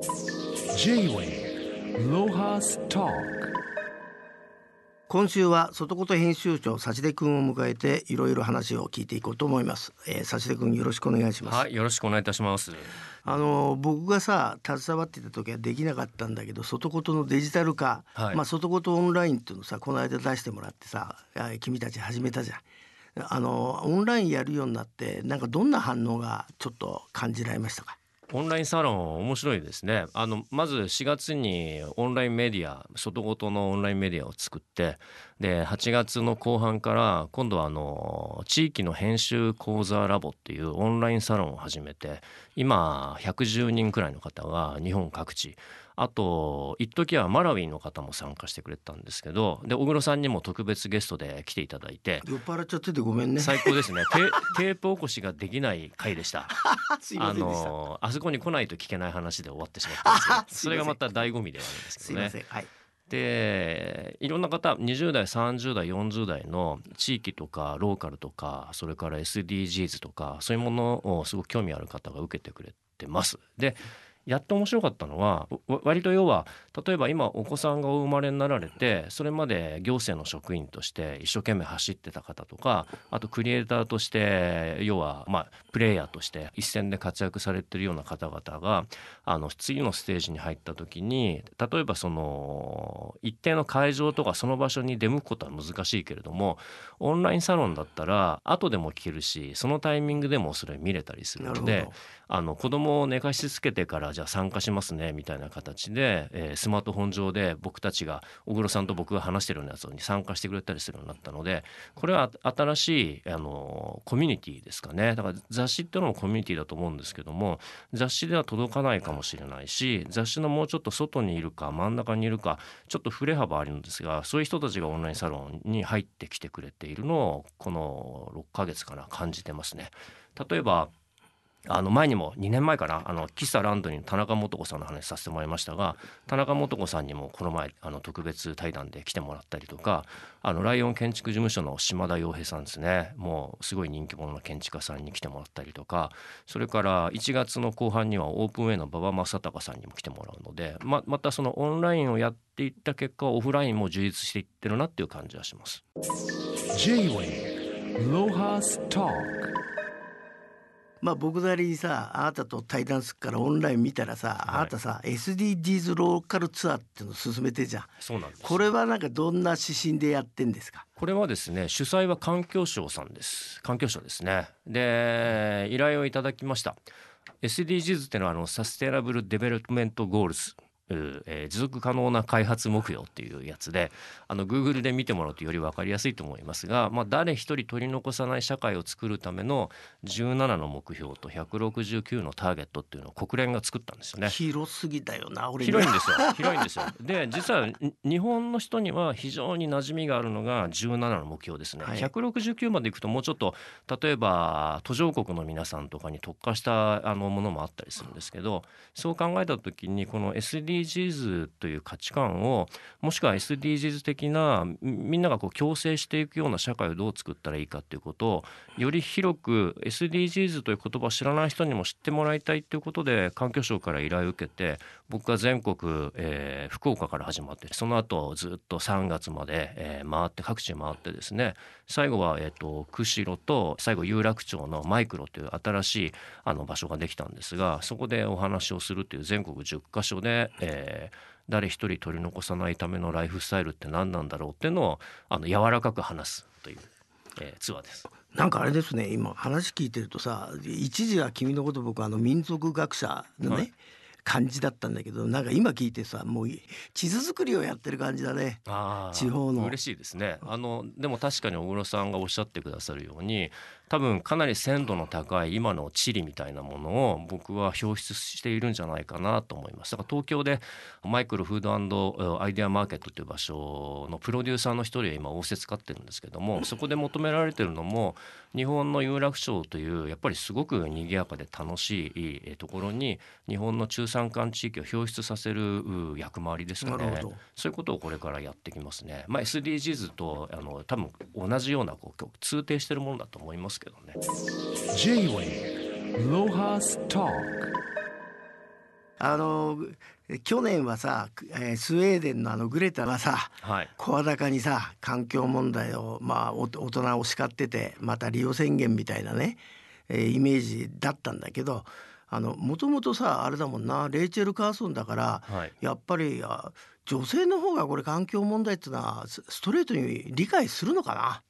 J-Way ロハスタ今週は外言編集長幸出君を迎えていろいろ話を聞いていこうと思います、えー、幸出君よろしくお願いします。はい、よろしくお願いいたします。あの僕がさ携わってた時はできなかったんだけど外言のデジタル化、はい。まあ外言オンラインっていうのさこの間出してもらってさあ君たち始めたじゃん。あのオンラインやるようになってなんかどんな反応がちょっと感じられましたか？オンラインサロン面白いですね。あのまず4月にオンラインメディア外ごとのオンラインメディアを作ってで8月の後半から今度はあの地域の編集講座ラボっていうオンラインサロンを始めて今110人くらいの方が日本各地あと一時はマラウィの方も参加してくれたんですけどで小黒さんにも特別ゲストで来ていただいて酔っ払っちゃっててごめんね。最高ですね。テテープ起こしができない回でした。あのあそこに来ないと聞けない話で終わってしまったんですけど それがまた醍醐味ではあるんですすけどね。いません。はい。でいろんな方20代30代40代の地域とかローカルとかそれから SDGs とかそういうものをすごく興味ある方が受けてくれてます。でやって面白かったのはわ割と要は例えば今お子さんがお生まれになられてそれまで行政の職員として一生懸命走ってた方とかあとクリエイターとして要はまあプレイヤーとして一線で活躍されてるような方々があの次のステージに入った時に例えばその一定の会場とかその場所に出向くことは難しいけれどもオンラインサロンだったら後でも聞けるしそのタイミングでもそれ見れたりするのでど。あの子供を寝かしつけてからじゃあ参加しますねみたいな形で、えースマートフォン上で僕たちが小黒さんと僕が話してるようなやつに参加してくれたりするようになったのでこれは新しいあのコミュニティですかねだから雑誌っていうのもコミュニティだと思うんですけども雑誌では届かないかもしれないし雑誌のもうちょっと外にいるか真ん中にいるかちょっと振れ幅あるんですがそういう人たちがオンラインサロンに入ってきてくれているのをこの6ヶ月かな感じてますね。例えばあの前にも2年前かなあの喫茶ランドに田中素子さんの話させてもらいましたが田中素子さんにもこの前あの特別対談で来てもらったりとかあのライオン建築事務所の島田洋平さんですねもうすごい人気者の建築家さんに来てもらったりとかそれから1月の後半にはオープンウェイの馬場正隆さんにも来てもらうのでままたそのオンラインをやっていった結果オフラインも充実していってるなっていう感じはします。J-Way ロハスタまあ僕なりにさあなたと対談するからオンライン見たらさ、はい。あなたさ SDGs ローカルツアーっていうのを進めてるじゃん。そうなんですこれはなんかどんな指針でやってんですか？これはですね主催は環境省さんです。環境省ですね。で依頼をいただきました。SDGs っていうのはあの Sustainable Development Goals えー持続可能な開発目標っていうやつであの Google で見てもらうとより分かりやすいと思いますが、まあ、誰一人取り残さない社会を作るための17の目標と169のターゲットっていうのを国連が作ったんですよね。広すぎだよな俺に広いんですよ。広いんですよ。で実はに日本の人には非常に馴染みがあるのが17の目標ですね、はい。169までいくともうちょっと例えば途上国の皆さんとかに特化したあのものもあったりするんですけどそう考えた時にこの SDGs という価値観をもしくは SDGs 的なみんながこう共生していくような社会をどう作ったらいいかということをより広く SDGs という言葉を知らない人にも知ってもらいたいということで環境省から依頼を受けて僕が全国、えー福岡から始まってその後ずっと3月まで、えー回って各地回ってですね最後は、えー、と釧路と最後有楽町のマイクロという新しいあの場所ができたんですがそこでお話をするという全国10カ所で、えー誰一人取り残さないためのライフスタイルって何なんだろうっていうのをあの柔らかく話すという、えーツアーです。なんかあれですね今話聞いてるとさ一時は君のこと僕あの民族学者のね、はい感じだったんだけどなんか今聞いてさもう地図作りをやってる感じだね。地方の。嬉しいですね。あのでも確かに小黒さんがおっしゃってくださるように多分かなり鮮度の高い今の地理みたいなものを僕は表出しているんじゃないかなと思います。だから東京でマイクロフードアイデアマーケットという場所のプロデューサーの一人は今仰せ使ってるんですけどもそこで求められてるのも日本の有楽町というやっぱりすごく賑やかで楽しいえーところに日本の中山間地域を表出させるう役回りですかねなるほどそういうことをこれからやってきますね。まあ、SDGs とあの多分同じようなこう通底してるものだと思いますけどね。J-Way Lohas Talk あの去年はさ、えースウェーデンのあのグレタがさはい声高にさ環境問題をまあお大人を叱っててまた利用宣言みたいなね、えーイメージだったんだけどもともとさあれだもんなレイチェル・カーソンだからはい。やっぱりあ女性の方がこれ環境問題っていうのはスストレートに理解するのかな？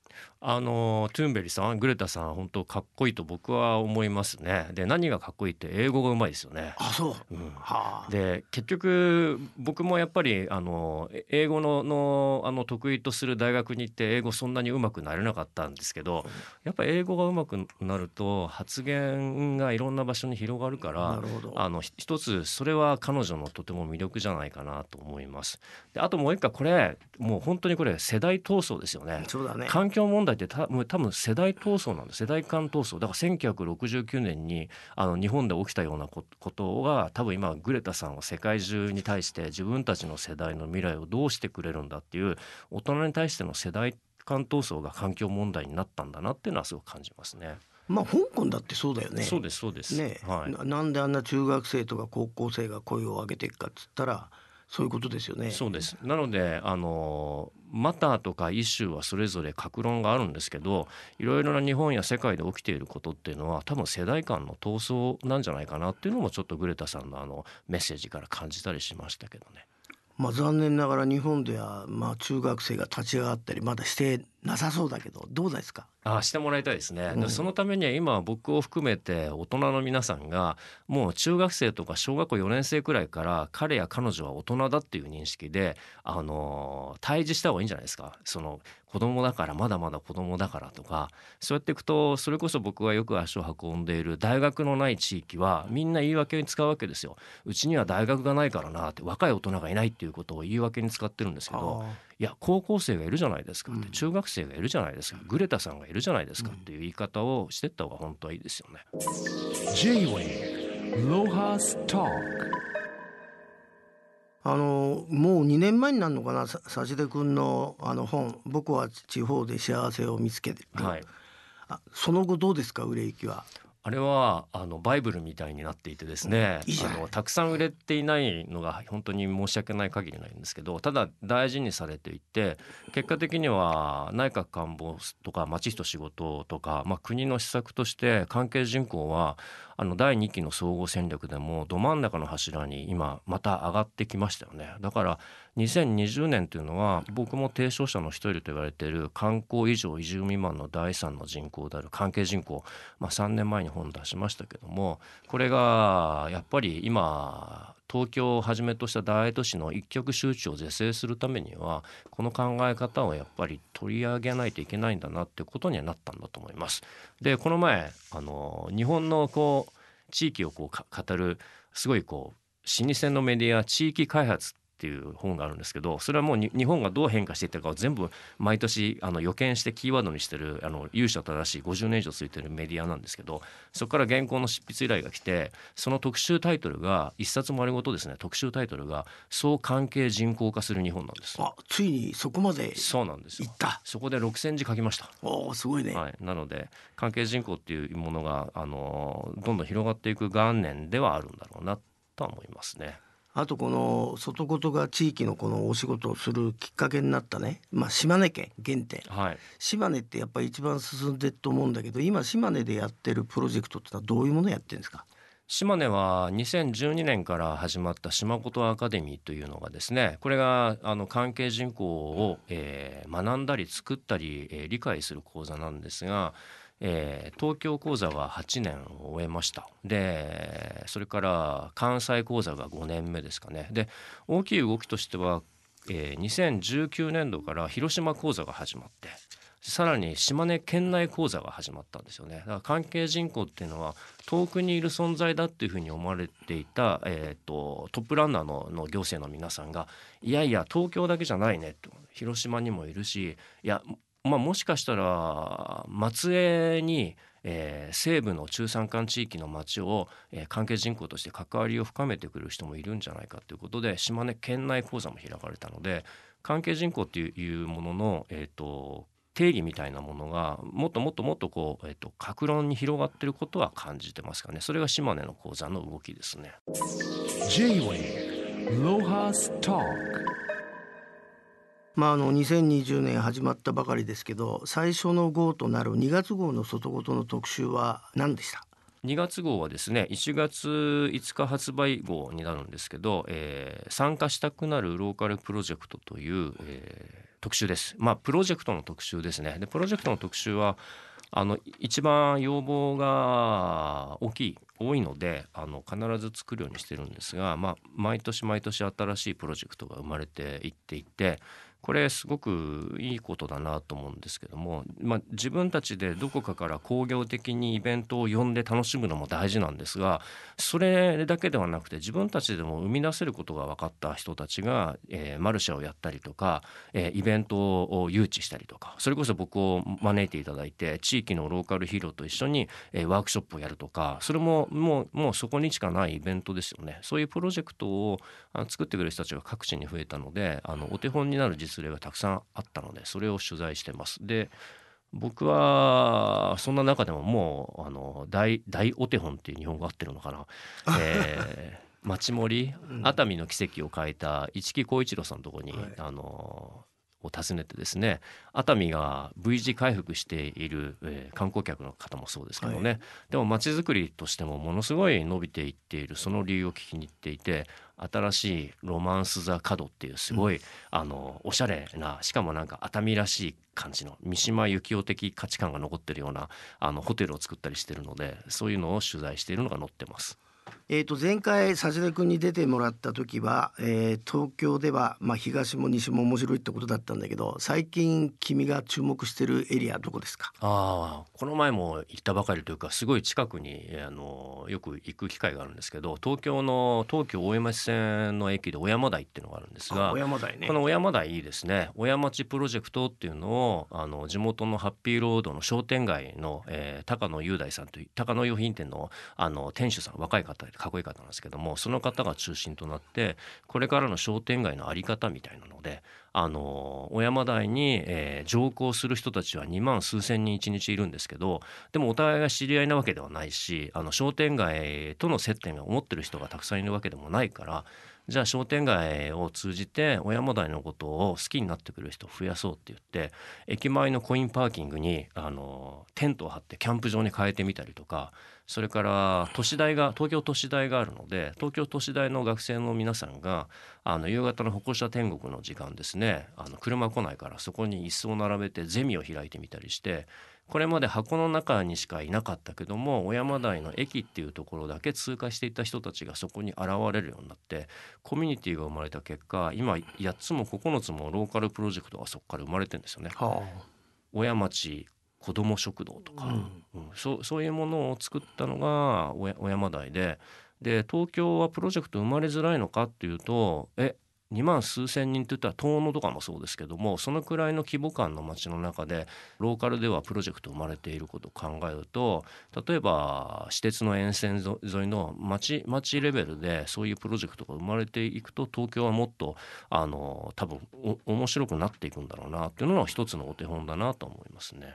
あのトゥーンベリさんグレタさん本当かっこいいと僕は思いますね。で何がかっこいいって英語がうまいですよね。あそう、うん。はあ。で結局僕もやっぱりあのえ英語ののあの得意とする大学に行って英語そんなに上手くなれなかったんですけどやっぱ英語が上手くなると発言がいろんな場所に広がるからなるほど。あのひ一つそれは彼女のとても魅力じゃないかなと思います。であともう一回これもう本当にこれ世代闘争ですよね。そうだね。環境問題ってたもう多分世代闘争なんです世代間闘争だから1969年にあの日本で起きたようなこことが多分今グレタさんは世界中に対して自分たちの世代の未来をどうしてくれるんだっていう大人に対しての世代間闘争が環境問題になったんだなっていうのはすごく感じますね。まあ香港だってそうだよねそうですそうです。ね、はい。ななんであんな中学生とか高校生が声を上げていくかっつったらそういうことですよね。そうですなのであのマターとかイシューはそれぞれ格論があるんですけどいろいろな日本や世界で起きていることっていうのは多分世代間の闘争なんじゃないかなっていうのもちょっとグレタさんのあのメッセージから感じたりしましたけどね。まあ残念ながら日本ではまあ中学生が立ち上がったりまだしてなさそうだけどどうですか？あしてもらいたいですね、うん。でそのためには今僕を含めて大人の皆さんがもう中学生とか小学校4年生くらいから彼や彼女は大人だっていう認識であの対峙した方がいいんじゃないですか。その子供だからまだまだ子供だからとか。そうやっていくとそれこそ僕がよく足を運んでいる大学のない地域はみんな言い訳に使うわけですよ。うちには大学がないからなって若い大人がいないっていうことを言い訳に使ってるんですけどあいや高校生がいるじゃないですかって、うん。中学生がいるじゃないですかグレタさんがいるじゃないですかっていう言い方をしてった方が本当はいいですよね。J-Wave Lohas Talk あのもう2年前になるのかなさ指出君のあの本「僕は地方で幸せを見つけてる」はい、あその後どうですか売れ行きは？あれはあのバイブルみたいになっていてですね、あのたくさん売れていないのが本当に申し訳ない限りなんですけどただ大事にされていて結果的には内閣官房とか町人仕事とか、まあ、国の施策として関係人口はあの第2期の総合戦略でもど真ん中の柱に今また上がってきましたよね。だから2020年というのは僕も提唱者の一人と言われている観光以上移住未満の第3の人口である関係人口、まあ、3年前に本出しましたけどもこれがやっぱり今東京をはじめとした大都市の一極集中を是正するためにはこの考え方をやっぱり取り上げないといけないんだなってことにはなったんだと思います。でこの前あの日本のこう地域をこう語るすごいこう老舗のメディア地域開発っていう本があるんですけどそれはもうに日本がどう変化していったかを全部毎年あの予見してキーワードにしてるあの有志正しい50年以上ついてるメディアなんですけどそこから原稿の執筆依頼が来てその特集タイトルが一冊丸ごとですね特集タイトルが「総関係人口化する日本」なんです。あついにそこまでそうなんですよ行った。そこで6,000字書きました。おおすごいね。はい、なので関係人口っていうものがあのどんどん広がっていく元年ではあるんだろうなとは思いますね。あとこの外事が地域のこのお仕事をするきっかけになったね、まあ、島根県原点。はい、島根ってやっぱり一番進んでると思うんだけど今島根でやってるプロジェクトってのはどういうものやってるんですか？島根は2012年から始まった島ことアカデミーというのがですねこれがあの関係人口を、えー学んだり作ったり、えー理解する講座なんですが、えー東京講座は8年を終えました。でそれから関西講座が5年目ですかね。で大きい動きとしては、えー2019年度から広島講座が始まってさらに島根県内講座が始まったんですよね。だから関係人口っていうのは遠くにいる存在だっていうふうに思われていた、えー、とトップランナーのの行政の皆さんがいやいや東京だけじゃないねと広島にもいるしいや、まあ、もしかしたら松江に、えー西部の中山間地域の町を、えー関係人口として関わりを深めてくる人もいるんじゃないかということで島根県内講座も開かれたので関係人口っていうものの、えー、と定義みたいなものがもっともっともっとこう、えっと、格論に広がってることは感じてますかね。それが島根の鉱山の動きですね。J-Way Lohas Talk. まああの2020年始まったばかりですけど最初の号となる2月号の外ごとの特集は何でした？2月号はですね1月5日発売号になるんですけど、えー参加したくなるローカルプロジェクトという、えー特集です。まあプロジェクトの特集ですね。でプロジェクトの特集はあの一番要望が大きい多いのであの必ず作るようにしてるんですが、まあ、毎年毎年新しいプロジェクトが生まれていっていてこれすごくいいことだなと思うんですけども、まあ、自分たちでどこかから工業的にイベントを呼んで楽しむのも大事なんですがそれだけではなくて自分たちでも生み出せることが分かった人たちが、えーマルシェをやったりとか、えーイベントを誘致したりとかそれこそ僕を招いていただいて地域のローカルヒーローと一緒に、えーワークショップをやるとかそれももうもうそこにしかないイベントですよね。そういうプロジェクトを作ってくれる人たちが各地に増えたのであのお手本になる実例がたくさんあったのでそれを取材してます。で僕はそんな中でももうあの大大お手本っていう日本語合ってるのかな、えー町森熱海の奇跡を書いた市木浩一郎さんのところに、はいあのを訪ねてですね熱海が V 字回復している、えー観光客の方もそうですけどね、はでも街づくりとしてもものすごい伸びていっているその理由を聞きに行っていて新しいロマンス・ザ・角っていうすごい、あのおしゃれなしかもなんか熱海らしい感じの三島由紀夫的価値観が残ってるようなあのホテルを作ったりしてるのでそういうのを取材しているのが載ってます。えー、と前回差出君に出てもらった時は、えー東京では、まあ、東も西も面白いってことだったんだけど最近君が注目してるエリアどこですか？ああこの前も行ったばかりというかすごい近くにえーあのよく行く機会があるんですけど東京の東京大江町線の駅で小山台っていうのがあるんですが小山台ね。この小山台いいですね。小山町プロジェクトっていうのをあの地元のハッピーロードの商店街の、えー高野雄大さんという高野用品店のあの店主さん若い方でかっこいい方なんですけどもその方が中心となってこれからの商店街の在り方みたいなのであの小山台に、えー乗降する人たちは2万数千人1日いるんですけどでもお互いが知り合いなわけではないしあの商店街との接点を持ってる人がたくさんいるわけでもないからじゃあ商店街を通じて小山台のことを好きになってくる人を増やそうって言って駅前のコインパーキングにあのテントを張ってキャンプ場に変えてみたりとかそれから都市大が東京都市大があるので東京都市大の学生の皆さんがあの夕方の歩行者天国の時間ですねあの車来ないからそこに椅子を並べてゼミを開いてみたりしてこれまで箱の中にしかいなかったけども小山台の駅っていうところだけ通過していた人たちがそこに現れるようになってコミュニティが生まれた結果今8つも9つもローカルプロジェクトがそこから生まれてるんですよね。は親町子ども食堂とか、うん。うん。そうそういうものを作ったのが小小山台で。で東京はプロジェクト生まれづらいのかっていうとえ2万数千人って言ったら遠野とかもそうですけどもそのくらいの規模感の街の中でローカルではプロジェクト生まれていることを考えると例えば私鉄の沿線沿いの街街レベルでそういうプロジェクトが生まれていくと東京はもっとあの多分面白くなっていくんだろうなっていうのは一つのお手本だなと思いますね。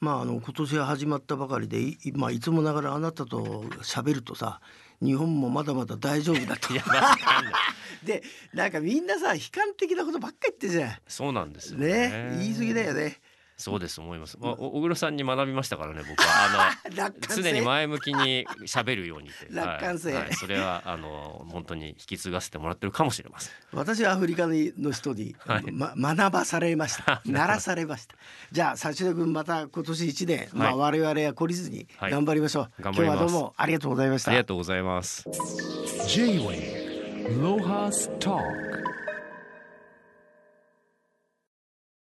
まああの今年は始まったばかりでい,、まあ、いつもながらあなたと喋るとさ日本もまだまだ大丈夫だと。でなんかみんなさ悲観的なことばっかり言ってるじゃそうなんですよん。ね言い過ぎだよね。そうです思います。まあ、お小黒さんに学びましたからね僕は。あの 常に前向きに喋るようにって。楽観性。はい。はいそれはあの本当に引き継がせてもらってるかもしれません。私はアフリカの人に、はい。ま、学ばされました。鳴らされました。じゃあ幸田君また今年一年、まあ、我々は懲りずにはい。頑張りましょう、頑張ります。今日はどうもありがとうございました。ありがとうございます。J-Way Lohas Talk